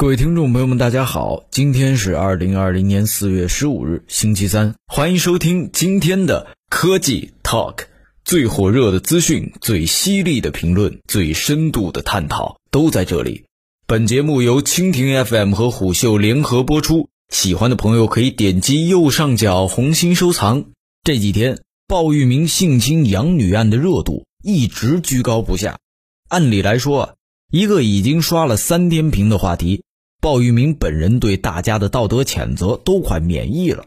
各位听众朋友们，大家好，今天是二零二零年四月十五日，星期三，欢迎收听今天的科技 Talk，最火热的资讯、最犀利的评论、最深度的探讨都在这里。本节目由蜻蜓 FM 和虎嗅联合播出，喜欢的朋友可以点击右上角红心收藏。这几天，鲍玉明性侵养女案的热度一直居高不下。按理来说，一个已经刷了三天屏的话题。鲍玉明本人对大家的道德谴责都快免疫了，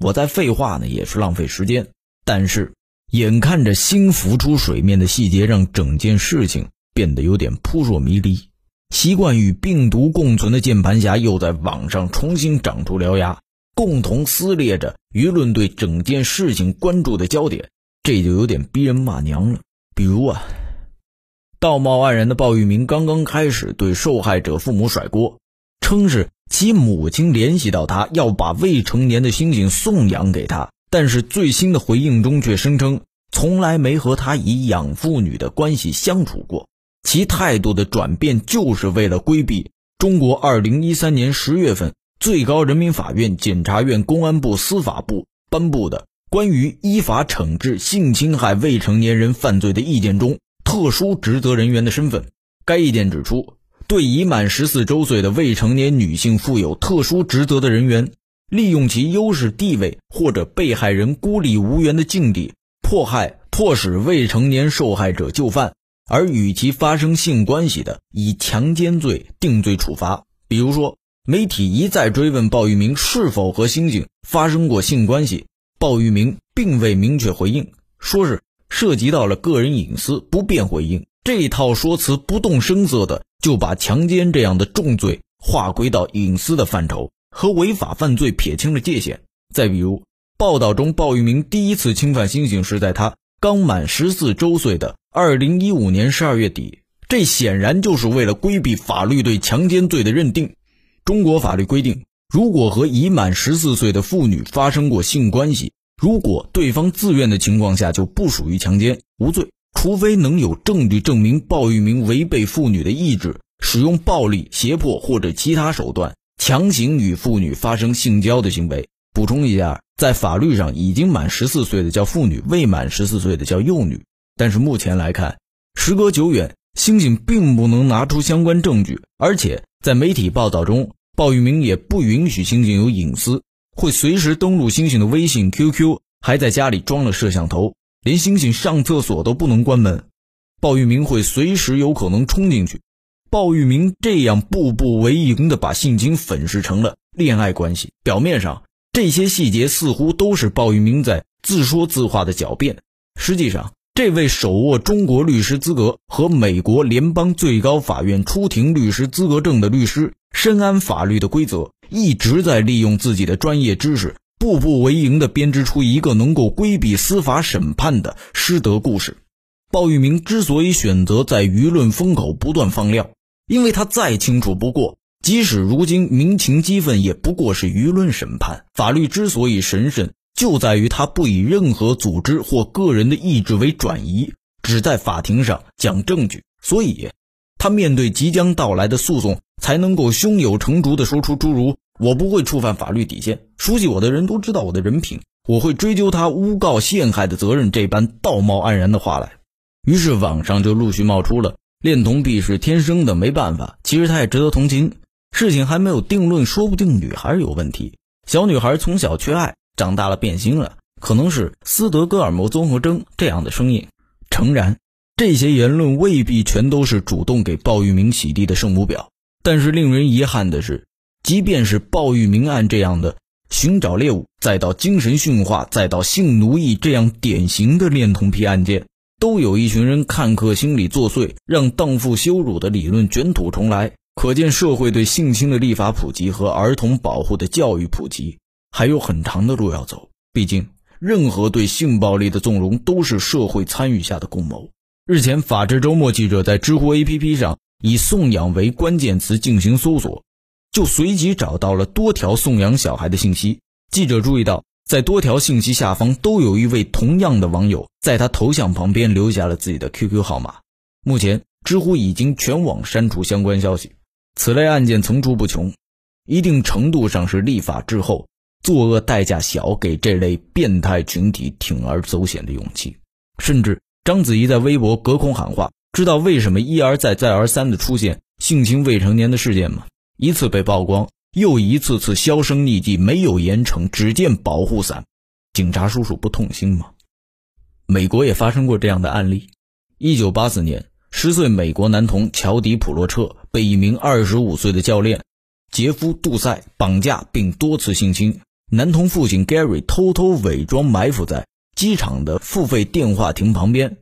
我在废话呢也是浪费时间。但是，眼看着新浮出水面的细节，让整件事情变得有点扑朔迷离。习惯与病毒共存的键盘侠又在网上重新长出獠牙，共同撕裂着舆论对整件事情关注的焦点，这就有点逼人骂娘了。比如啊，道貌岸然的鲍玉明刚刚开始对受害者父母甩锅。称是其母亲联系到他，要把未成年的猩猩送养给他，但是最新的回应中却声称从来没和他以养父女的关系相处过。其态度的转变就是为了规避中国2013年10月份最高人民法院、检察院、公安部、司法部颁布的关于依法惩治性侵害未成年人犯罪的意见中特殊职责人员的身份。该意见指出。对已满十四周岁的未成年女性负有特殊职责的人员，利用其优势地位或者被害人孤立无援的境地，迫害、迫使未成年受害者就范，而与其发生性关系的，以强奸罪定罪处罚。比如说，媒体一再追问鲍玉明是否和星星发生过性关系，鲍玉明并未明确回应，说是涉及到了个人隐私，不便回应。这套说辞不动声色的。就把强奸这样的重罪划归到隐私的范畴，和违法犯罪撇清了界限。再比如，报道中鲍玉明第一次侵犯星星是在他刚满十四周岁的二零一五年十二月底，这显然就是为了规避法律对强奸罪的认定。中国法律规定，如果和已满十四岁的妇女发生过性关系，如果对方自愿的情况下，就不属于强奸，无罪。除非能有证据证明鲍玉明违背妇女的意志，使用暴力、胁迫或者其他手段强行与妇女发生性交的行为。补充一下，在法律上，已经满十四岁的叫妇女，未满十四岁的叫幼女。但是目前来看，时隔久远，星星并不能拿出相关证据，而且在媒体报道中，鲍玉明也不允许星星有隐私，会随时登录星星的微信、QQ，还在家里装了摄像头。连星星上厕所都不能关门，鲍玉明会随时有可能冲进去。鲍玉明这样步步为营的把性侵粉饰成了恋爱关系，表面上这些细节似乎都是鲍玉明在自说自话的狡辩。实际上，这位手握中国律师资格和美国联邦最高法院出庭律师资格证的律师，深谙法律的规则，一直在利用自己的专业知识。步步为营地编织出一个能够规避司法审判的师德故事。鲍玉明之所以选择在舆论风口不断放料，因为他再清楚不过，即使如今民情激愤，也不过是舆论审判。法律之所以神圣，就在于它不以任何组织或个人的意志为转移，只在法庭上讲证据。所以，他面对即将到来的诉讼，才能够胸有成竹地说出诸如。我不会触犯法律底线，熟悉我的人都知道我的人品，我会追究他诬告陷害的责任。这般道貌岸然的话来，于是网上就陆续冒出了“恋童癖是天生的，没办法”。其实他也值得同情，事情还没有定论，说不定女孩有问题。小女孩从小缺爱，长大了变心了，可能是斯德哥尔摩综合征这样的声音。诚然，这些言论未必全都是主动给鲍玉明洗地的圣母婊，但是令人遗憾的是。即便是鲍玉明案这样的寻找猎物，再到精神驯化，再到性奴役这样典型的恋童癖案件，都有一群人看客心理作祟，让荡妇羞辱的理论卷土重来。可见社会对性侵的立法普及和儿童保护的教育普及还有很长的路要走。毕竟，任何对性暴力的纵容都是社会参与下的共谋。日前，法制周末记者在知乎 APP 上以“送养”为关键词进行搜索。就随即找到了多条送养小孩的信息。记者注意到，在多条信息下方都有一位同样的网友，在他头像旁边留下了自己的 QQ 号码。目前，知乎已经全网删除相关消息。此类案件层出不穷，一定程度上是立法滞后作恶代价小，给这类变态群体铤而走险的勇气。甚至章子怡在微博隔空喊话：“知道为什么一而再、再而三的出现性侵未成年的事件吗？一次被曝光，又一次次销声匿迹，没有严惩，只见保护伞，警察叔叔不痛心吗？”美国也发生过这样的案例。一九八四年，十岁美国男童乔迪普洛彻被一名二十五岁的教练杰夫杜塞绑架并多次性侵。男童父亲 Gary 偷偷伪装埋伏在机场的付费电话亭旁边，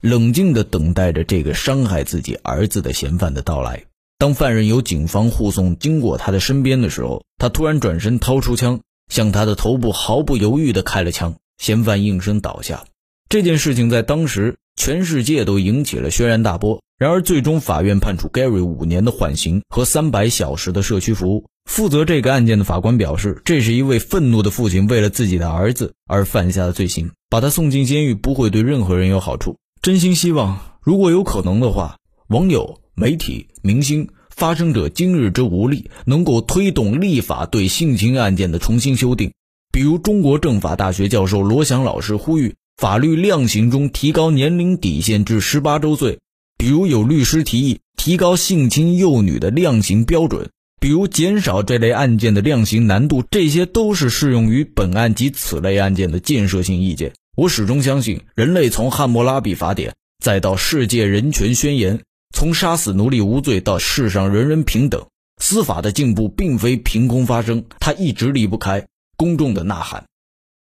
冷静地等待着这个伤害自己儿子的嫌犯的到来。当犯人由警方护送经过他的身边的时候，他突然转身掏出枪，向他的头部毫不犹豫地开了枪，嫌犯应声倒下。这件事情在当时全世界都引起了轩然大波。然而，最终法院判处 Gary 五年的缓刑和三百小时的社区服务。负责这个案件的法官表示，这是一位愤怒的父亲为了自己的儿子而犯下的罪行，把他送进监狱不会对任何人有好处。真心希望，如果有可能的话，网友、媒体、明星、发生者今日之无力，能够推动立法对性侵案件的重新修订，比如中国政法大学教授罗翔老师呼吁。法律量刑中提高年龄底线至十八周岁，比如有律师提议提高性侵幼女的量刑标准，比如减少这类案件的量刑难度，这些都是适用于本案及此类案件的建设性意见。我始终相信，人类从汉谟拉比法典再到世界人权宣言，从杀死奴隶无罪到世上人人平等，司法的进步并非凭空发生，它一直离不开公众的呐喊。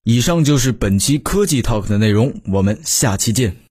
以上就是本期科技 Talk 的内容，我们下期见。